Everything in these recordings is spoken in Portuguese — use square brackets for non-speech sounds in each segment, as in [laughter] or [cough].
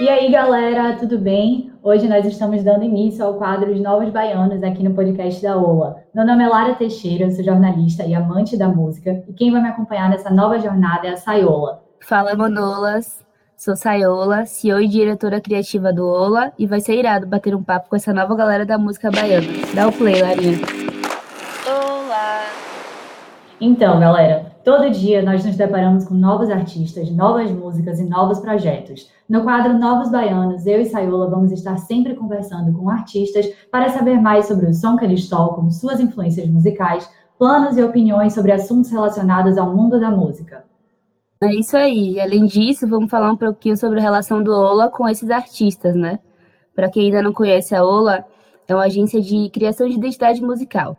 E aí, galera, tudo bem? Hoje nós estamos dando início ao quadro Os Novos Baianos aqui no podcast da OLA. Meu nome é Lara Teixeira, sou jornalista e amante da música, e quem vai me acompanhar nessa nova jornada é a Saiola. Fala, Manolas! Sou Saiola, CEO e diretora criativa do OLA, e vai ser irado bater um papo com essa nova galera da música baiana. Dá o play, Larinha. Então, galera, todo dia nós nos deparamos com novos artistas, novas músicas e novos projetos. No quadro Novos Baianos, eu e Saiola vamos estar sempre conversando com artistas para saber mais sobre o som que eles tocam, suas influências musicais, planos e opiniões sobre assuntos relacionados ao mundo da música. É isso aí. Além disso, vamos falar um pouquinho sobre a relação do Ola com esses artistas, né? Para quem ainda não conhece a Ola, é uma agência de criação de identidade musical.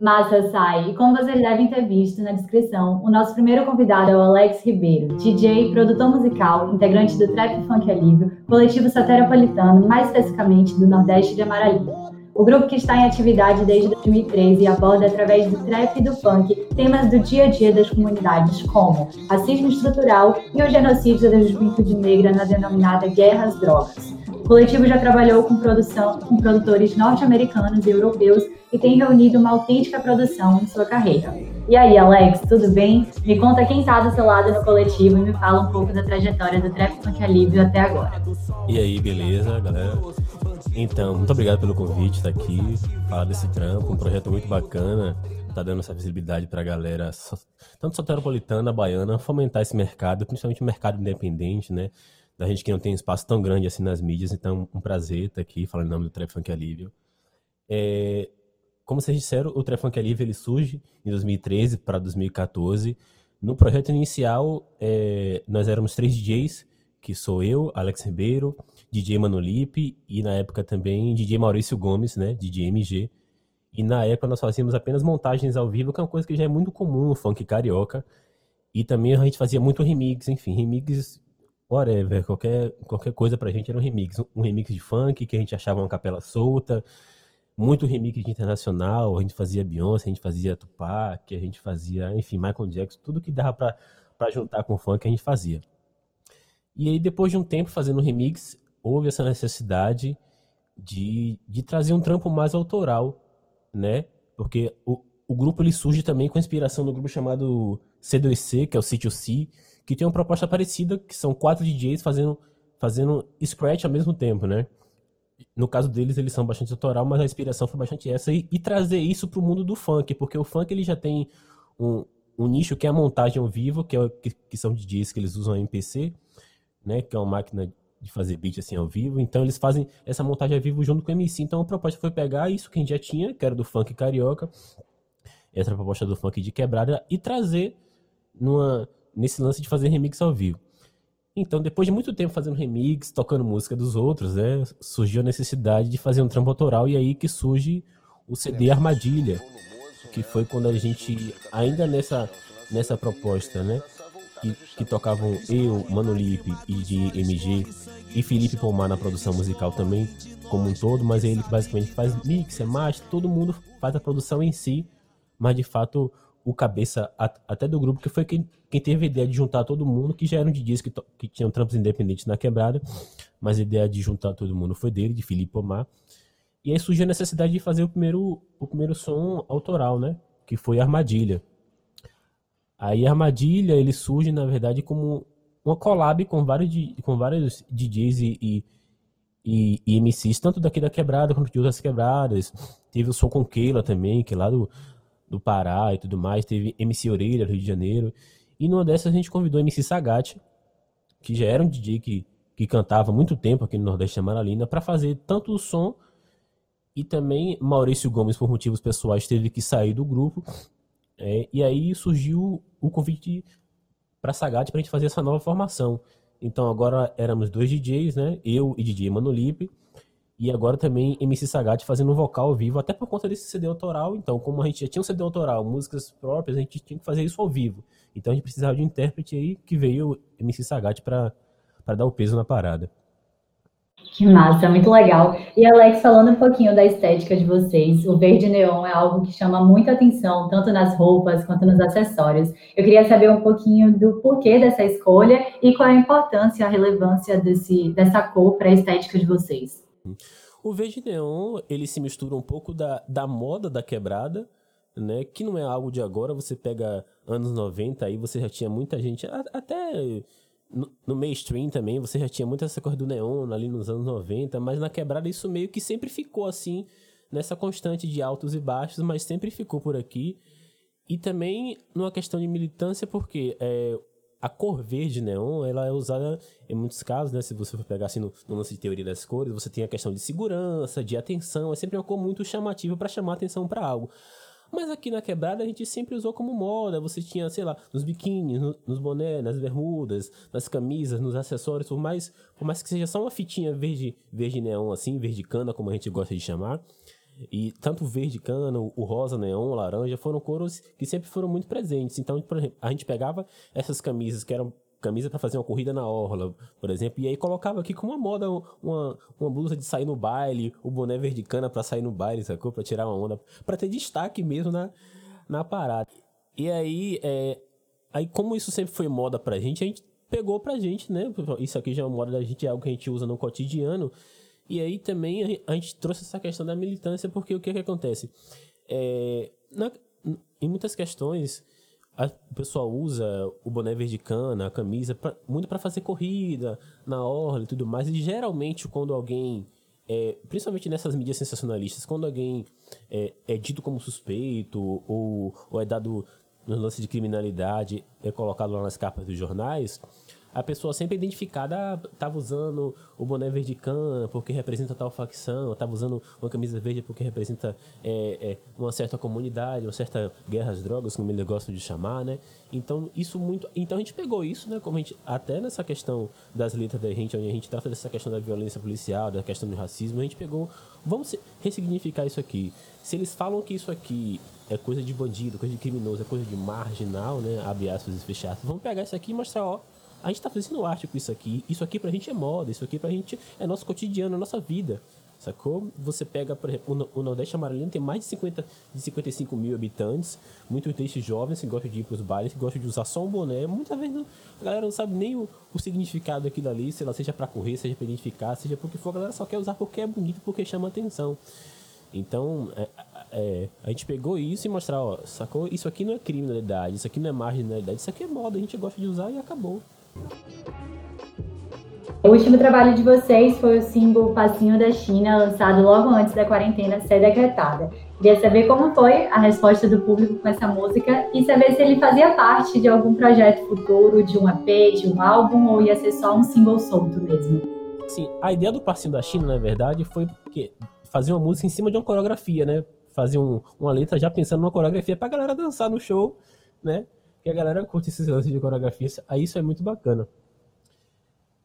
Massa, Sai. E como vocês devem ter visto na descrição, o nosso primeiro convidado é o Alex Ribeiro, DJ, produtor musical, integrante do Trap Funk Alívio, coletivo sateropolitano, mais especificamente do Nordeste de Amaralina. O grupo que está em atividade desde 2013 aborda, através do trap e do funk, temas do dia a dia das comunidades, como racismo estrutural e o genocídio da juventude negra na denominada Guerra às Drogas. O coletivo já trabalhou com, produção, com produtores norte-americanos e europeus e tem reunido uma autêntica produção em sua carreira. E aí, Alex, tudo bem? Me conta quem está do seu lado no coletivo e me fala um pouco da trajetória do Trap Funk Alívio até agora. E aí, beleza, galera? Então, muito obrigado pelo convite, estar tá aqui, falar desse trampo, um projeto muito bacana, tá dando essa visibilidade para a galera, tanto soteropolitana, baiana, fomentar esse mercado, principalmente o mercado independente, né? Da gente que não tem espaço tão grande assim nas mídias, então um prazer estar tá aqui falando em nome do Trap Funk Alívio. É, como vocês disseram, o Trap Funk Alívio ele surge em 2013 para 2014. No projeto inicial, é, nós éramos três DJs, que sou eu, Alex Ribeiro, DJ Manolipe e na época também DJ Maurício Gomes, né, DJ MG. E na época nós fazíamos apenas montagens ao vivo, que é uma coisa que já é muito comum no funk carioca. E também a gente fazia muito remix, enfim, remix whatever, qualquer, qualquer coisa pra gente era um remix. Um remix de funk que a gente achava uma capela solta, muito remix de internacional, a gente fazia Beyoncé, a gente fazia Tupac, a gente fazia, enfim, Michael Jackson, tudo que dava pra, pra juntar com funk a gente fazia. E aí, depois de um tempo fazendo remix, houve essa necessidade de, de trazer um trampo mais autoral, né? Porque o, o grupo ele surge também com inspiração no grupo chamado C2C, que é o Sítio C, que tem uma proposta parecida, que são quatro DJs fazendo, fazendo scratch ao mesmo tempo, né? No caso deles, eles são bastante autoral, mas a inspiração foi bastante essa. E, e trazer isso para o mundo do funk, porque o funk ele já tem um, um nicho que é a montagem ao vivo, que, é, que, que são DJs que eles usam MPC, né, que é uma máquina de fazer beat assim ao vivo. Então eles fazem essa montagem ao vivo junto com o MC. Então a proposta foi pegar isso que a gente já tinha, que era do funk carioca, essa proposta do funk de quebrada e trazer numa nesse lance de fazer remix ao vivo. Então, depois de muito tempo fazendo remix, tocando música dos outros, né, surgiu a necessidade de fazer um trampo autoral e aí que surge o CD Armadilha, que foi quando a gente ainda nessa nessa proposta, né, que, que tocavam eu, Mano Lipe e de MG e Felipe Pomar na produção musical também, como um todo, mas ele basicamente faz mix, é master, todo mundo faz a produção em si, mas de fato o cabeça até do grupo, que foi quem, quem teve a ideia de juntar todo mundo, que já eram DJs que, que tinham trampos independentes na quebrada, mas a ideia de juntar todo mundo foi dele, de Felipe Pomar. E aí surgiu a necessidade de fazer o primeiro, o primeiro som autoral, né? Que foi Armadilha. Aí Armadilha, ele surge, na verdade, como uma collab com vários, com vários DJs e, e, e, e MCs, tanto daqui da quebrada quanto de outras quebradas. Teve o som com Keila também, que é lá do, do Pará e tudo mais. Teve MC Orelha, do Rio de Janeiro. E numa dessas a gente convidou MC Sagat, que já era um DJ que, que cantava muito tempo aqui no Nordeste de Amaralina, para fazer tanto o som e também Maurício Gomes, por motivos pessoais, teve que sair do grupo é, e aí surgiu o convite para Sagat para a gente fazer essa nova formação. Então agora éramos dois DJs, né? Eu e DJ Manolipe. E agora também MC Sagat fazendo um vocal ao vivo, até por conta desse CD autoral. Então, como a gente já tinha um CD autoral, músicas próprias, a gente tinha que fazer isso ao vivo. Então a gente precisava de um intérprete aí que veio MC Sagat para dar o peso na parada. Que massa, muito legal. E Alex, falando um pouquinho da estética de vocês, o verde neon é algo que chama muita atenção, tanto nas roupas quanto nos acessórios. Eu queria saber um pouquinho do porquê dessa escolha e qual a importância, a relevância desse, dessa cor para a estética de vocês. O verde neon, ele se mistura um pouco da, da moda da quebrada, né? Que não é algo de agora, você pega anos 90 aí, você já tinha muita gente, até no, no mainstream também, você já tinha muita essa coisa do neon ali nos anos 90, mas na quebrada isso meio que sempre ficou assim, nessa constante de altos e baixos, mas sempre ficou por aqui. E também numa questão de militância, porque é, a cor verde neon, ela é usada em muitos casos, né? Se você for pegar assim no, no lance de teoria das cores, você tem a questão de segurança, de atenção, é sempre uma cor muito chamativa para chamar atenção para algo. Mas aqui na quebrada a gente sempre usou como moda. Você tinha, sei lá, nos biquínis, no, nos bonés, nas bermudas, nas camisas, nos acessórios, por mais, por mais que seja só uma fitinha verde, verde neon assim, verde cana, como a gente gosta de chamar. E tanto o verde cana, o rosa neon, o laranja, foram cores que sempre foram muito presentes. Então, por exemplo, a gente pegava essas camisas que eram camisa para fazer uma corrida na orla, por exemplo, e aí colocava aqui como uma moda uma, uma blusa de sair no baile, o boné verde cana para sair no baile, sacou? Para tirar uma onda, para ter destaque mesmo na, na parada. E aí, é, aí como isso sempre foi moda pra gente, a gente pegou pra gente, né? Isso aqui já é uma moda da gente, é algo que a gente usa no cotidiano. E aí também a gente trouxe essa questão da militância, porque o que, que acontece? É, na, em muitas questões, a, o pessoal usa o boné verde cana, a camisa, pra, muito para fazer corrida, na orla e tudo mais. E geralmente, quando alguém, é, principalmente nessas mídias sensacionalistas, quando alguém é, é dito como suspeito ou, ou é dado no lance de criminalidade, é colocado lá nas capas dos jornais, a pessoa sempre identificada, ah, tava usando o boné verde cana porque representa tal facção, tava usando uma camisa verde porque representa é, é, uma certa comunidade, uma certa guerra às drogas, como eles gostam de chamar, né? Então, isso muito. Então a gente pegou isso, né? Como a gente, até nessa questão das letras da gente, onde a gente trata dessa questão da violência policial, da questão do racismo, a gente pegou. Vamos ressignificar isso aqui. Se eles falam que isso aqui é coisa de bandido, coisa de criminoso, é coisa de marginal, né? Abre aspas e fecha aspas. Vamos pegar isso aqui e mostrar, ó a gente tá fazendo arte com isso aqui. Isso aqui pra gente é moda, isso aqui pra gente é nosso cotidiano, é nossa vida. Sacou? Você pega, por exemplo, o Nordeste Amarelino tem mais de, 50, de 55 mil habitantes, muitos desses jovens que gostam de ir pros bailes, que gostam de usar só um boné. Muitas vezes não, a galera não sabe nem o, o significado daquilo ali, sei lá, seja para correr, seja para identificar, seja porque for, a galera só quer usar porque é bonito, porque chama atenção. Então, é, é, a gente pegou isso e mostrar, ó, sacou? Isso aqui não é criminalidade, isso aqui não é marginalidade, isso aqui é moda, a gente gosta de usar e acabou. O último trabalho de vocês foi o símbolo Passinho da China, lançado logo antes da quarentena ser decretada. Queria saber como foi a resposta do público com essa música e saber se ele fazia parte de algum projeto futuro, de um EP, de um álbum, ou ia ser só um símbolo solto mesmo. Sim, a ideia do Passinho da China, na verdade, foi porque fazer uma música em cima de uma coreografia, né? Fazer um, uma letra já pensando numa coreografia pra galera dançar no show, né? Que a galera curte esses lances de coreografia, aí isso é muito bacana.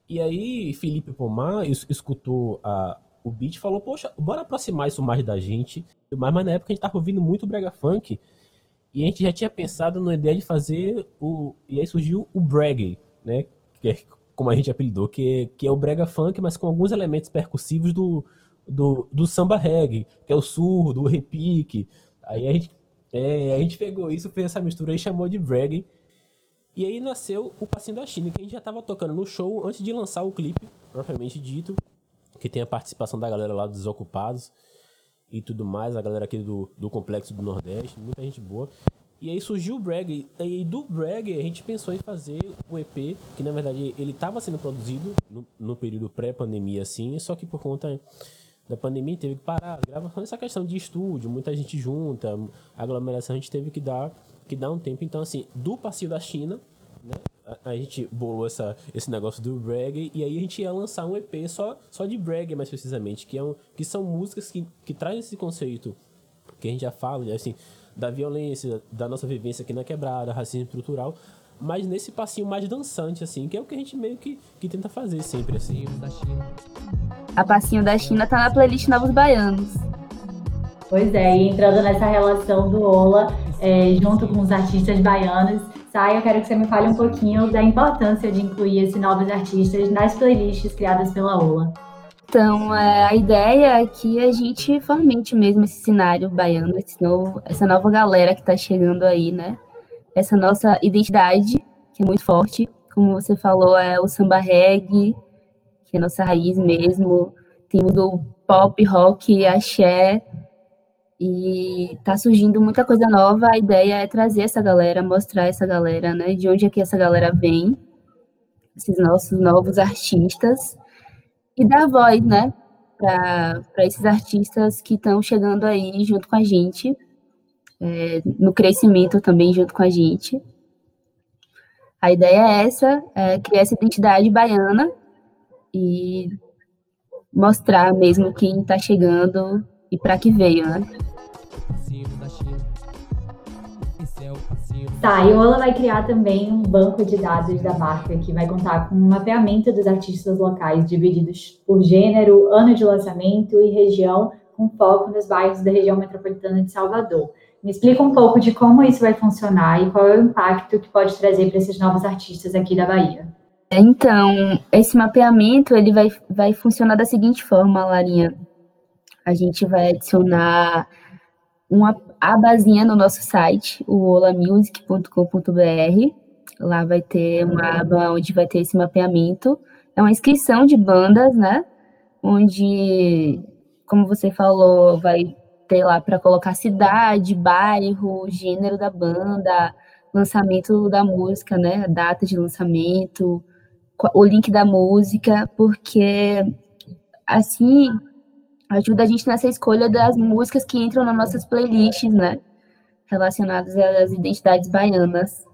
E aí, Felipe Pomar escutou a, o beat e falou, poxa, bora aproximar isso mais da gente. Mas, mas na época a gente tava ouvindo muito brega funk, e a gente já tinha pensado na ideia de fazer o... E aí surgiu o brag, né? Que é como a gente apelidou, que que é o brega funk, mas com alguns elementos percussivos do, do, do samba reggae, que é o surdo, o repique. Aí a gente é, a gente pegou isso, fez essa mistura e chamou de brag. E aí nasceu o Passinho da China, que a gente já tava tocando no show antes de lançar o clipe, propriamente dito, que tem a participação da galera lá dos Desocupados e tudo mais, a galera aqui do, do Complexo do Nordeste, muita gente boa. E aí surgiu o Brag, e do Brag a gente pensou em fazer o EP, que na verdade ele estava sendo produzido no, no período pré-pandemia assim, só que por conta da pandemia teve que parar a gravação, essa questão de estúdio, muita gente junta, aglomeração, a gente teve que dar, que dar um tempo. Então, assim, do passeio da China, né, a, a, gente bolou essa, esse negócio do reggae e aí a gente ia lançar um EP só, só de reggae, mais precisamente, que, é um, que são músicas que, que trazem esse conceito que a gente já fala, assim, da violência, da nossa vivência aqui na quebrada, racismo estrutural, mas nesse passinho mais dançante, assim, que é o que a gente meio que, que tenta fazer sempre, assim. A passinho da China tá na playlist Novos Baianos. Pois é, e entrando nessa relação do Ola, é, junto com os artistas baianos, Sai, eu quero que você me fale um pouquinho da importância de incluir esses novos artistas nas playlists criadas pela Ola. Então, é, a ideia é que a gente fomente mesmo esse cenário baiano, esse novo, essa nova galera que está chegando aí, né? Essa nossa identidade, que é muito forte. Como você falou, é o samba reggae, que é a nossa raiz mesmo. Temos o pop, rock, axé. E tá surgindo muita coisa nova. A ideia é trazer essa galera, mostrar essa galera, né? De onde é que essa galera vem. Esses nossos novos artistas e dar voz, né, para esses artistas que estão chegando aí junto com a gente, é, no crescimento também junto com a gente. A ideia é essa, é criar essa identidade baiana e mostrar mesmo quem está chegando e para que veio, né? Tá, e o Ola vai criar também um banco de dados da marca que vai contar com um mapeamento dos artistas locais divididos por gênero, ano de lançamento e região, com foco nos bairros da região metropolitana de Salvador. Me explica um pouco de como isso vai funcionar e qual é o impacto que pode trazer para esses novos artistas aqui da Bahia. Então, esse mapeamento ele vai, vai funcionar da seguinte forma, Larinha. A gente vai adicionar uma abazinha no nosso site, o olamusic.com.br. Lá vai ter uma aba onde vai ter esse mapeamento. É uma inscrição de bandas, né? Onde, como você falou, vai ter lá para colocar cidade, bairro, gênero da banda, lançamento da música, né? Data de lançamento, o link da música, porque assim ajuda a gente nessa escolha das músicas que entram nas nossas playlists, né? Relacionadas às identidades baianas.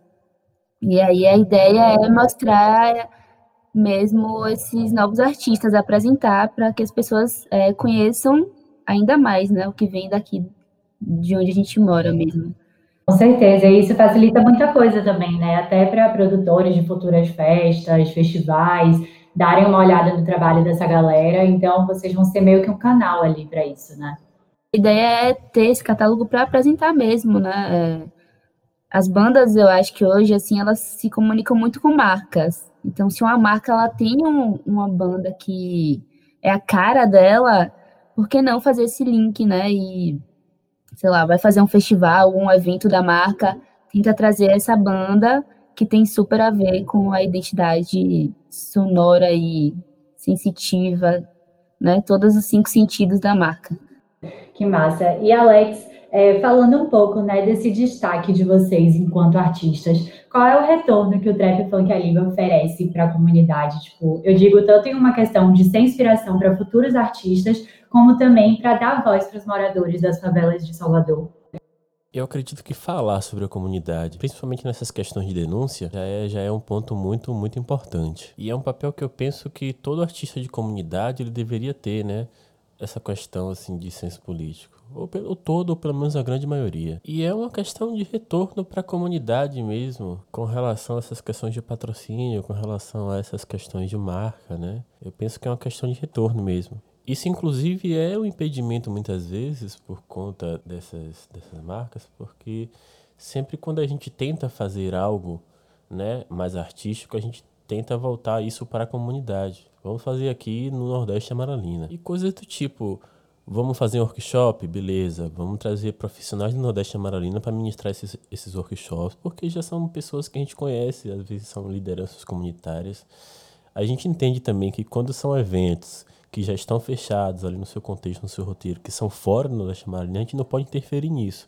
E aí a ideia é mostrar mesmo esses novos artistas, apresentar para que as pessoas é, conheçam ainda mais, né? O que vem daqui, de onde a gente mora mesmo. Com certeza, e isso facilita muita coisa também, né? Até para produtores de futuras festas, festivais, darem uma olhada no trabalho dessa galera. Então, vocês vão ser meio que um canal ali para isso, né? A ideia é ter esse catálogo para apresentar mesmo, né? É, as bandas, eu acho que hoje, assim, elas se comunicam muito com marcas. Então, se uma marca ela tem um, uma banda que é a cara dela, por que não fazer esse link, né? E, sei lá, vai fazer um festival, um evento da marca, tenta trazer essa banda que tem super a ver com a identidade sonora e sensitiva, né? Todos os cinco sentidos da marca. Que massa. E Alex, é, falando um pouco né, desse destaque de vocês enquanto artistas, qual é o retorno que o Trap Funk Alive oferece para a comunidade? Tipo, eu digo tanto em uma questão de ser inspiração para futuros artistas, como também para dar voz para os moradores das favelas de Salvador. Eu acredito que falar sobre a comunidade, principalmente nessas questões de denúncia, já é, já é um ponto muito, muito importante. E é um papel que eu penso que todo artista de comunidade ele deveria ter, né? Essa questão assim de senso político. Ou pelo todo, ou pelo menos a grande maioria. E é uma questão de retorno para a comunidade mesmo, com relação a essas questões de patrocínio, com relação a essas questões de marca, né? Eu penso que é uma questão de retorno mesmo. Isso, inclusive, é um impedimento muitas vezes por conta dessas, dessas marcas, porque sempre quando a gente tenta fazer algo né, mais artístico, a gente tenta voltar isso para a comunidade. Vamos fazer aqui no Nordeste Amaralina. E coisas do tipo, vamos fazer um workshop? Beleza. Vamos trazer profissionais do Nordeste Amaralina para ministrar esses, esses workshops, porque já são pessoas que a gente conhece, às vezes são lideranças comunitárias. A gente entende também que quando são eventos que já estão fechados ali no seu contexto, no seu roteiro, que são fora do Nordeste Amaralina, a gente não pode interferir nisso.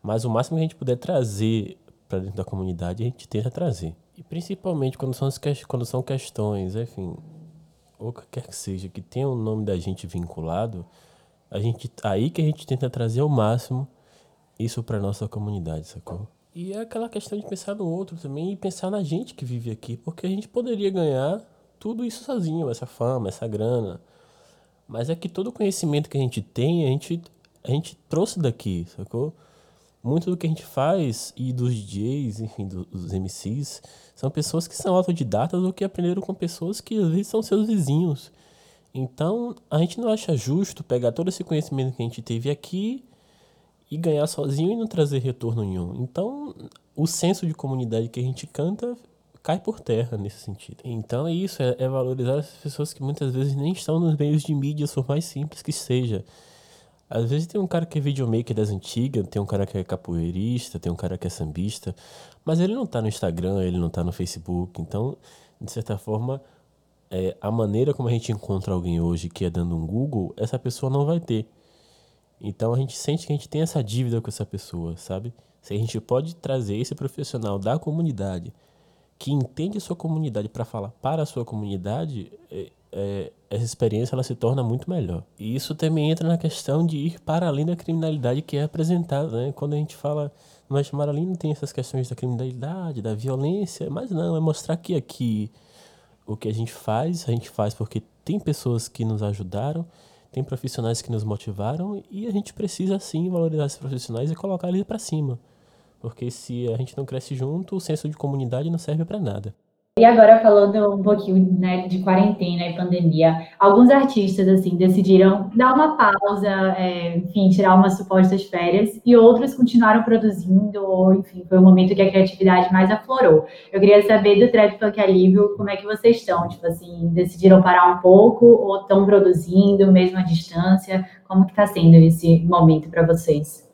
Mas o máximo que a gente puder trazer para dentro da comunidade, a gente tenta trazer. E principalmente quando são, quando são questões, enfim, ou que quer que seja, que tenha o nome da gente vinculado, a gente, aí que a gente tenta trazer ao máximo isso para nossa comunidade, sacou? E é aquela questão de pensar no outro também e pensar na gente que vive aqui, porque a gente poderia ganhar tudo isso sozinho, essa fama, essa grana. Mas é que todo o conhecimento que a gente tem, a gente, a gente trouxe daqui, sacou? Muito do que a gente faz e dos DJs, enfim, dos MCs, são pessoas que são autodidatas ou que aprenderam com pessoas que às vezes são seus vizinhos. Então, a gente não acha justo pegar todo esse conhecimento que a gente teve aqui e ganhar sozinho e não trazer retorno nenhum. Então, o senso de comunidade que a gente canta cai por terra nesse sentido. Então é isso, é, é valorizar as pessoas que muitas vezes nem estão nos meios de mídia, por mais simples que seja. Às vezes tem um cara que é videomaker das antigas, tem um cara que é capoeirista, tem um cara que é sambista, mas ele não tá no Instagram, ele não tá no Facebook. Então, de certa forma, é, a maneira como a gente encontra alguém hoje que é dando um Google, essa pessoa não vai ter. Então a gente sente que a gente tem essa dívida com essa pessoa, sabe? Se a gente pode trazer esse profissional da comunidade que entende a sua comunidade para falar para a sua comunidade, é, é, essa experiência ela se torna muito melhor. E isso também entra na questão de ir para além da criminalidade que é apresentada, né? Quando a gente fala no West Maralina tem essas questões da criminalidade, da violência, mas não, é mostrar que aqui o que a gente faz, a gente faz porque tem pessoas que nos ajudaram, tem profissionais que nos motivaram e a gente precisa sim valorizar esses profissionais e colocar eles para cima. Porque se a gente não cresce junto, o senso de comunidade não serve para nada. E agora falando um pouquinho né, de quarentena e pandemia, alguns artistas assim decidiram dar uma pausa, é, enfim, tirar umas supostas férias, e outros continuaram produzindo, ou enfim, foi o momento que a criatividade mais aflorou. Eu queria saber do Trap Funk Alívio, como é que vocês estão? Tipo assim, decidiram parar um pouco ou estão produzindo mesmo à distância? Como que está sendo esse momento para vocês?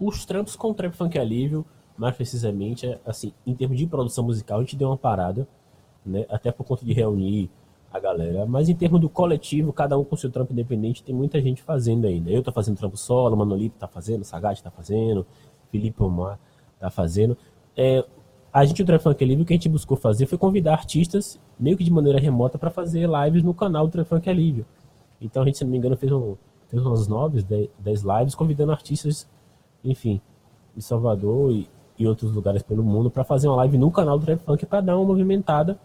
Os trampos com o Trap Funk Alívio, mais precisamente, é, assim, em termos de produção musical, a gente deu uma parada né? Até por conta de reunir a galera. Mas em termos do coletivo, cada um com seu trampo independente, tem muita gente fazendo ainda. Eu tô fazendo trampo solo, Manolito tá fazendo, Sagat tá fazendo, Felipe Omar tá fazendo. É, a gente, o Trap Funk Livre, o que a gente buscou fazer foi convidar artistas, meio que de maneira remota, para fazer lives no canal do Trap Funk Alívio. Então a gente, se não me engano, fez, um, fez umas nove, dez lives, convidando artistas, enfim, de Salvador e, e outros lugares pelo mundo, para fazer uma live no canal do Trap Funk para dar uma movimentada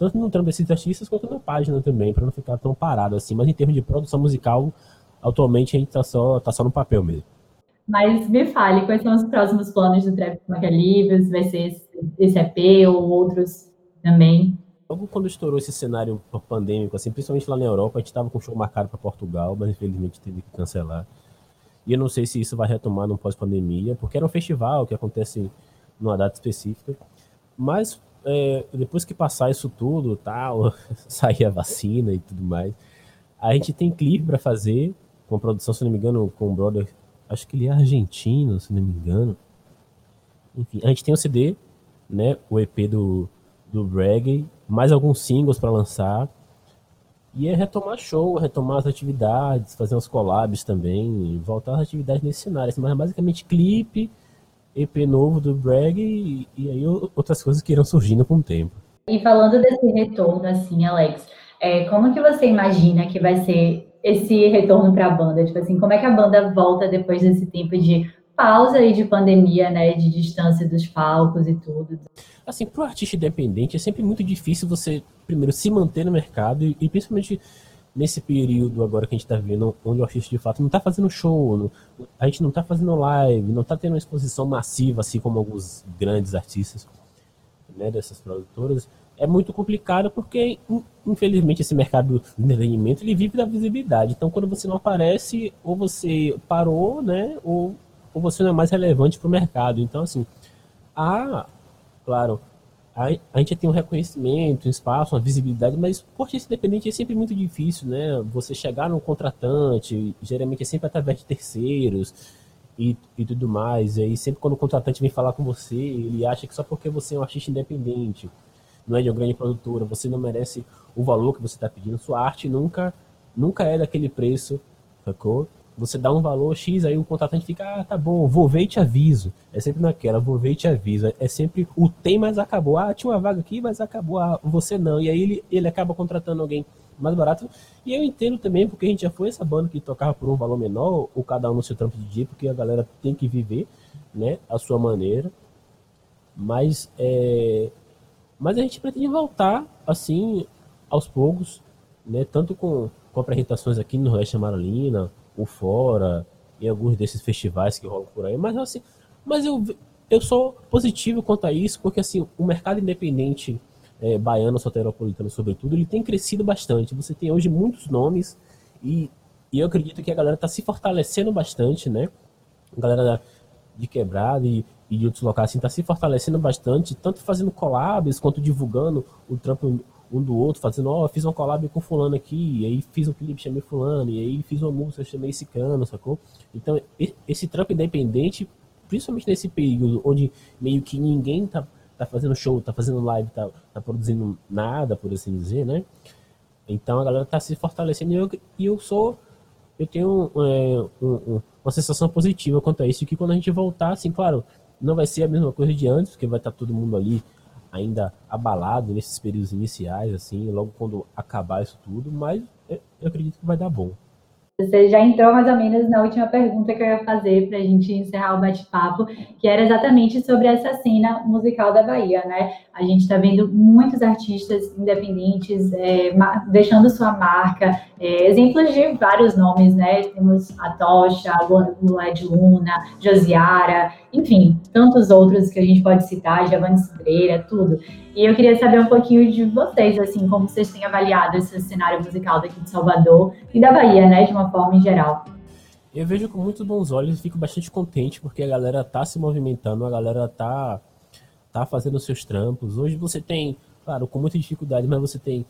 tanto no trampo desses artistas quanto na página também, para não ficar tão parado assim. Mas em termos de produção musical, atualmente a gente tá só, tá só no papel mesmo. Mas me fale, quais são os próximos planos do Trap Macalibres? Vai ser esse EP ou outros também? Logo quando estourou esse cenário pandêmico, assim, principalmente lá na Europa, a gente estava com um show marcado para Portugal, mas infelizmente teve que cancelar. E eu não sei se isso vai retomar no pós-pandemia, porque era um festival que acontece numa data específica. Mas é, depois que passar isso tudo, tal, [laughs] sair a vacina e tudo mais, a gente tem clipe para fazer, com produção, se não me engano, com o brother, acho que ele é argentino, se não me engano. Enfim, a gente tem o CD, né, o EP do, do reggae, mais alguns singles para lançar. E é retomar show, retomar as atividades, fazer uns collabs também, voltar às atividades nesse cenário. Assim, mas é basicamente clipe, EP novo do Brag e, e, aí outras coisas que irão surgindo com o tempo. E falando desse retorno, assim, Alex, é, como que você imagina que vai ser esse retorno para a banda? Tipo assim, como é que a banda volta depois desse tempo de pausa e de pandemia, né, de distância dos palcos e tudo? Assim, para o artista independente é sempre muito difícil você, primeiro, se manter no mercado e, e principalmente nesse período agora que a gente está vendo, onde o artista de fato não está fazendo show, não, a gente não está fazendo live, não está tendo uma exposição massiva, assim como alguns grandes artistas né, dessas produtoras, é muito complicado porque, infelizmente, esse mercado de entretenimento ele vive da visibilidade. Então, quando você não aparece, ou você parou, né, ou, ou você não é mais relevante para o mercado. Então, assim, há, claro, a, gente tem um reconhecimento, um espaço, uma visibilidade, mas o artista independente é sempre muito difícil, né? Você chegar num contratante, geralmente é sempre através de terceiros e, e tudo mais. E aí sempre quando o contratante vem falar com você, ele acha que só porque você é um artista independente, não é de uma grande produtora, você não merece o valor que você está pedindo. Sua arte nunca, nunca é daquele preço, sacou? Você dá um valor X, aí o contratante fica, ah, tá bom, vou ver e te aviso. É sempre naquela, vou ver e te aviso. É sempre o tem, mas acabou. Ah, tinha uma vaga aqui, mas acabou. Ah, você não. E aí ele, ele acaba contratando alguém mais barato. E eu entendo também, porque a gente já foi essa banda que tocava por um valor menor, ou cada um no seu trampo de dia, porque a galera tem que viver, né, a sua maneira. Mas, é... mas a gente pretende voltar, assim, aos poucos, né, tanto com, com apresentações aqui no Oeste Marolina, o Fora, em alguns desses festivais que rolam por aí, mas assim, mas eu, eu sou positivo quanto a isso, porque assim, o mercado independente é, baiano, soteropolitano, sobretudo, ele tem crescido bastante. Você tem hoje muitos nomes e, e eu acredito que a galera está se fortalecendo bastante, né? A galera de quebrada e, e de outros locais, assim, tá se fortalecendo bastante, tanto fazendo collabs quanto divulgando o trampo um do outro, fazendo, ó, oh, fiz um collab com fulano aqui, e aí fiz um clipe, chamei fulano, e aí fiz uma música, chamei esse cano, sacou? Então, esse trampo independente, principalmente nesse período onde meio que ninguém tá, tá fazendo show, tá fazendo live, tá, tá produzindo nada, por assim dizer, né? Então a galera tá se fortalecendo e eu, e eu sou eu tenho é, um, um, uma sensação positiva quanto a isso, que quando a gente voltar, assim, claro, não vai ser a mesma coisa de antes, porque vai estar todo mundo ali ainda abalado nesses períodos iniciais, assim, logo quando acabar isso tudo, mas eu acredito que vai dar bom. Você já entrou mais ou menos na última pergunta que eu ia fazer para a gente encerrar o bate-papo, que era exatamente sobre essa cena musical da Bahia, né? A gente está vendo muitos artistas independentes é, deixando sua marca, é, exemplos de vários nomes, né? Temos a Tocha, Lua de Luna, Josiara, enfim, tantos outros que a gente pode citar, Giovanni Cidreira, tudo. E eu queria saber um pouquinho de vocês, assim, como vocês têm avaliado esse cenário musical daqui de Salvador e da Bahia, né, de uma forma em geral. Eu vejo com muitos bons olhos e fico bastante contente porque a galera tá se movimentando, a galera tá, tá fazendo seus trampos. Hoje você tem, claro, com muita dificuldade, mas você tem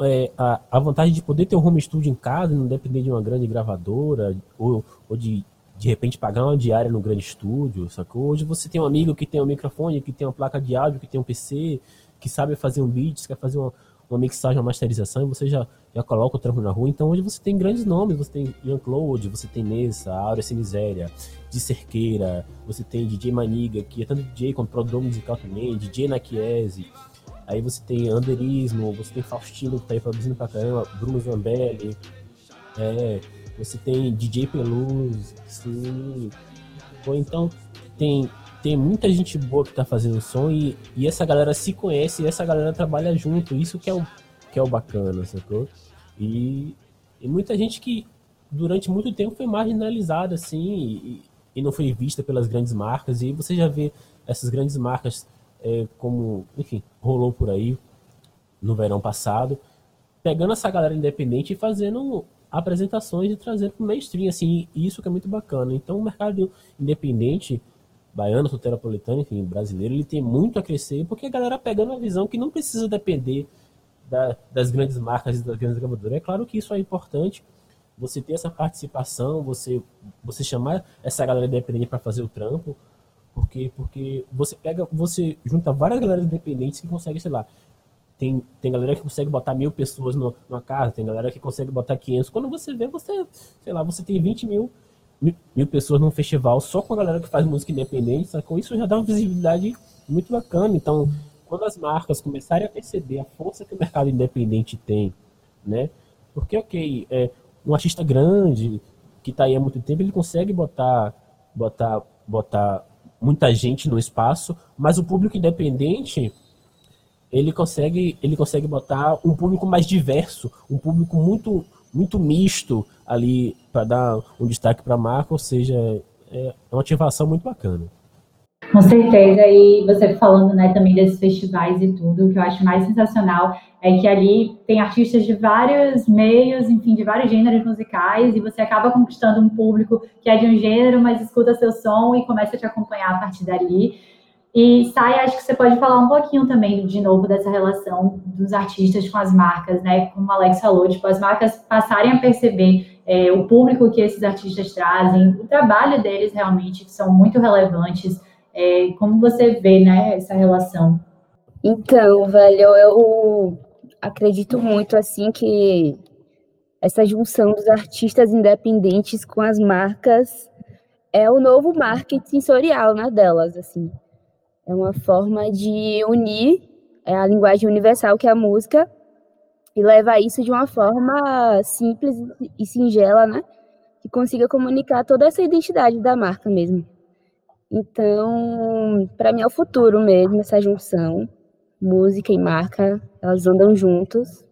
é, a, a vantagem de poder ter um home studio em casa, não depender de uma grande gravadora ou, ou de de repente pagar uma diária no grande estúdio, sacou? Hoje você tem um amigo que tem um microfone, que tem uma placa de áudio, que tem um PC, que sabe fazer um beat, quer fazer uma, uma mixagem, uma masterização, e você já, já coloca o trampo na rua. Então hoje você tem grandes nomes, você tem Ian Claude, você tem Nessa, Áurea Sem Miséria, de Cerqueira, você tem DJ Maniga, que é tanto DJ quanto produtor musical também, DJ Nakiese, aí você tem Anderismo, você tem Faustino que tá aí produzindo pra caramba, Bruno Zambelli, é, você tem DJ Peluz, sim. Ou então tem, tem muita gente boa que tá fazendo som e, e essa galera se conhece e essa galera trabalha junto. Isso que é o, que é o bacana, sacou? E, e muita gente que durante muito tempo foi marginalizada, assim, e, e não foi vista pelas grandes marcas. E você já vê essas grandes marcas, é, como, enfim, rolou por aí no verão passado, pegando essa galera independente e fazendo apresentações e trazendo para o mainstream, assim, isso que é muito bacana. Então, o mercado independente, baiano, soteropolitano, enfim, brasileiro, ele tem muito a crescer, porque a galera pegando uma visão que não precisa depender da, das grandes marcas e das grandes gravadoras. É claro que isso é importante, você ter essa participação, você, você chamar essa galera independente para fazer o trampo, porque, porque você pega, você junta várias galera independentes que conseguem, sei lá, tem, tem galera que consegue botar mil pessoas no, numa casa, tem galera que consegue botar 500. Quando você vê, você, sei lá, você tem 20 mil, mil, mil pessoas num festival só com a galera que faz música independente, sacou? Isso já dá uma visibilidade muito bacana. Então, quando as marcas começarem a perceber a força que o mercado independente tem, né? Porque, ok, é, um artista grande que está aí há muito tempo, ele consegue botar, botar, botar muita gente no espaço, mas o público independente ele consegue, ele consegue botar um público mais diverso, um público muito, muito misto ali para dar um destaque para a marca, ou seja, é uma ativação muito bacana. Com certeza, e você falando né, também desses festivais e tudo, o que eu acho mais sensacional é que ali tem artistas de vários meios, enfim, de vários gêneros musicais, e você acaba conquistando um público que é de um gênero, mas escuta seu som e começa a te acompanhar a partir dali. E Sai, acho que você pode falar um pouquinho também, de novo, dessa relação dos artistas com as marcas, né? Como o Alex falou, tipo, as marcas passarem a perceber é, o público que esses artistas trazem, o trabalho deles realmente, que são muito relevantes. É, como você vê, né, essa relação? Então, velho, eu acredito muito, assim, que essa junção dos artistas independentes com as marcas é o novo marketing sensorial, né, delas, assim. É uma forma de unir é, a linguagem universal, que é a música, e levar isso de uma forma simples e singela, né? Que consiga comunicar toda essa identidade da marca mesmo. Então, para mim é o futuro mesmo, essa junção. Música e marca, elas andam juntos.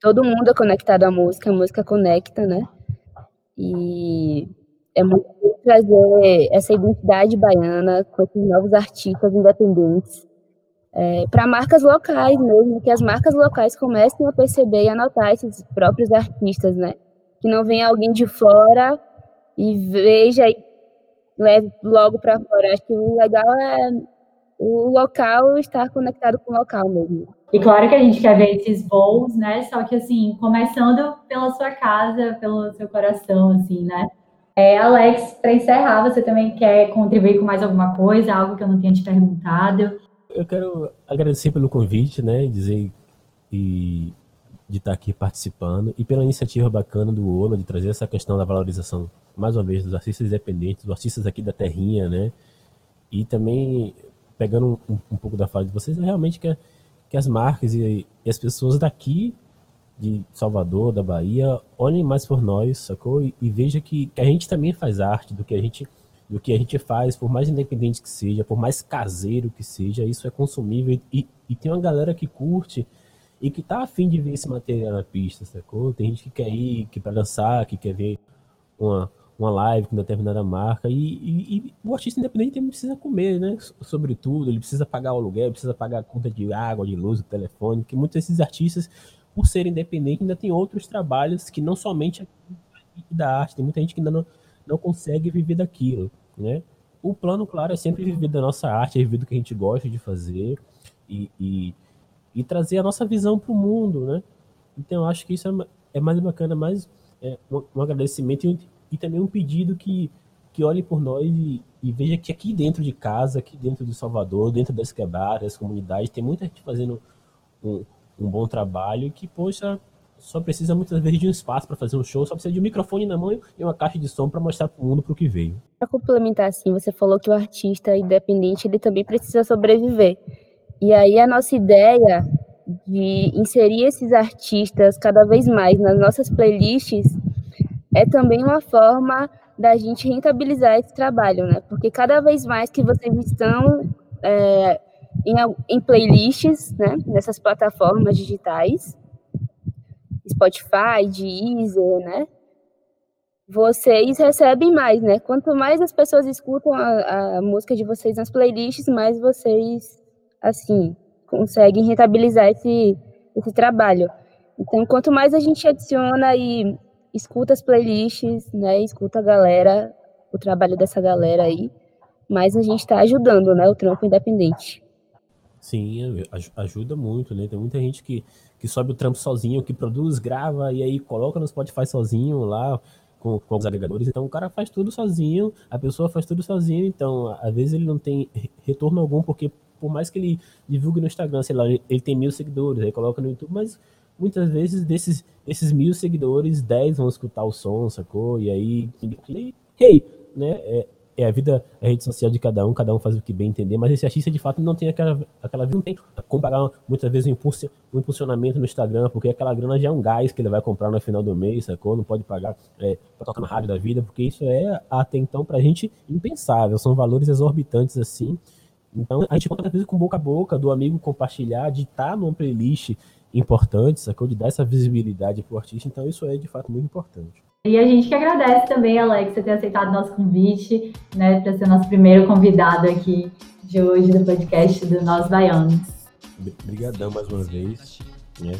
Todo mundo é conectado à música, a música conecta, né? E é muito trazer essa identidade baiana com esses novos artistas independentes é, para marcas locais mesmo, que as marcas locais comecem a perceber e anotar esses próprios artistas, né? Que não venha alguém de fora e veja leve logo para fora. Acho que o legal é o local estar conectado com o local mesmo. E claro que a gente quer ver esses voos, né? Só que assim, começando pela sua casa, pelo seu coração, assim, né? É, Alex, para encerrar, você também quer contribuir com mais alguma coisa, algo que eu não tinha te perguntado? Eu quero agradecer pelo convite, né? Dizer e de estar aqui participando e pela iniciativa bacana do ONU de trazer essa questão da valorização, mais uma vez, dos artistas independentes, dos artistas aqui da terrinha, né? E também, pegando um, um pouco da fala de vocês, eu realmente quero que as marcas e, e, as pessoas daqui, de Salvador, da Bahia, olhem mais por nós, sacou? E, e veja que, que, a gente também faz arte, do que a gente do que a gente faz, por mais independente que seja, por mais caseiro que seja, isso é consumível e, e tem uma galera que curte e que tá afim de ver esse material na pista, sacou? Tem gente que quer ir, que para dançar, que quer ver uma, uma live com determinada marca e, e, e, o artista independente também precisa comer, né? Sobretudo, ele precisa pagar o aluguel, precisa pagar a conta de água, de luz, de telefone, que muitos desses artistas, por serem independentes, ainda tem outros trabalhos que não somente da arte, tem muita gente que ainda não, não consegue viver daquilo, né? O plano, claro, é sempre viver da nossa arte, é viver do que a gente gosta de fazer e, e e trazer a nossa visão para o mundo, né? Então acho que isso é, é mais bacana, mais é, um, um, agradecimento e, e, também um pedido que, que olhe por nós e, e, veja que aqui dentro de casa, aqui dentro de Salvador, dentro das quebradas, das comunidades, tem muita gente fazendo um, um bom trabalho que, poxa, só precisa muitas vezes de um espaço para fazer um show, só precisa de um microfone na mão e uma caixa de som para mostrar para o mundo para o que veio. Para complementar assim, você falou que o artista independente ele também precisa sobreviver. E aí a nossa ideia de inserir esses artistas cada vez mais nas nossas playlists é também uma forma da gente rentabilizar esse trabalho, né? Porque cada vez mais que vocês estão é, em, em, playlists, né? Nessas plataformas digitais, Spotify, Deezer, né? Vocês recebem mais, né? Quanto mais as pessoas escutam a, a música de vocês nas playlists, mais vocês assim, conseguem rentabilizar esse, esse trabalho. Então, quanto mais a gente adiciona e escuta as playlists, né, escuta a galera, o trabalho dessa galera aí, mais a gente está ajudando, né, o trampo independente. Sim, ajuda muito, né? Tem muita gente que, que sobe o trampo sozinho, que produz, grava e aí coloca no Spotify sozinho lá com, com os agregadores. Então o cara faz tudo sozinho, a pessoa faz tudo sozinho. Então, às vezes ele não tem retorno algum porque por mais que ele divulgue no Instagram, sei lá, ele tem mil seguidores, aí coloca no YouTube, mas muitas vezes desses esses mil seguidores, dez vão escutar o som, sacou? E aí, hey, né? É, é, a vida, a rede social de cada um, cada um faz o que bem entender, mas esse artista de fato não tem aquela, aquela vida, não tem comparar muitas vezes um, impulso, um impulsionamento no Instagram, porque aquela grana já é um gás que ele vai comprar no final do mês, sacou? Não pode pagar é, pra tocar na rádio da vida, porque isso é até então pra gente impensável, são valores exorbitantes assim, então a gente conta às vezes com boca a boca do amigo compartilhar, de estar tá numa playlist importante, sacou? De dar essa visibilidade pro artista. Então isso é de fato muito importante. E a gente que agradece também, Alex, você ter aceitado nosso convite, né, para ser nosso primeiro convidado aqui de hoje do podcast do Nós Baianos. Obrigadão mais uma vez, né?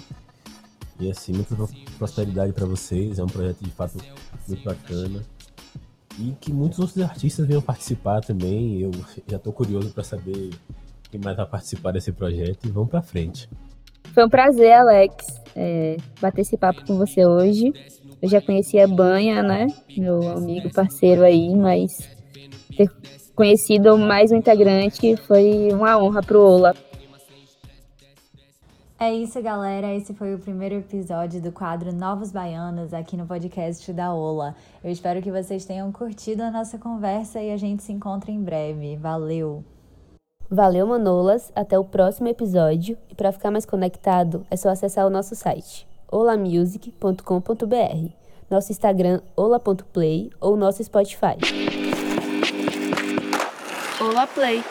E assim, muita prosperidade para vocês. É um projeto de fato muito bacana e que muitos outros artistas venham participar também. Eu já estou curioso para saber quem mais vai participar desse projeto e vamos para frente. Foi um prazer, Alex, é, bater esse papo com você hoje. Eu já conhecia a Banha, né? Meu amigo, parceiro aí, mas ter conhecido mais um integrante foi uma honra para o Ola. É isso, galera. Esse foi o primeiro episódio do quadro Novos Baianos aqui no podcast da Ola. Eu espero que vocês tenham curtido a nossa conversa e a gente se encontra em breve. Valeu! Valeu, Manolas. Até o próximo episódio. E para ficar mais conectado, é só acessar o nosso site olamusic.com.br, nosso Instagram ola.play ou nosso Spotify. Ola Play.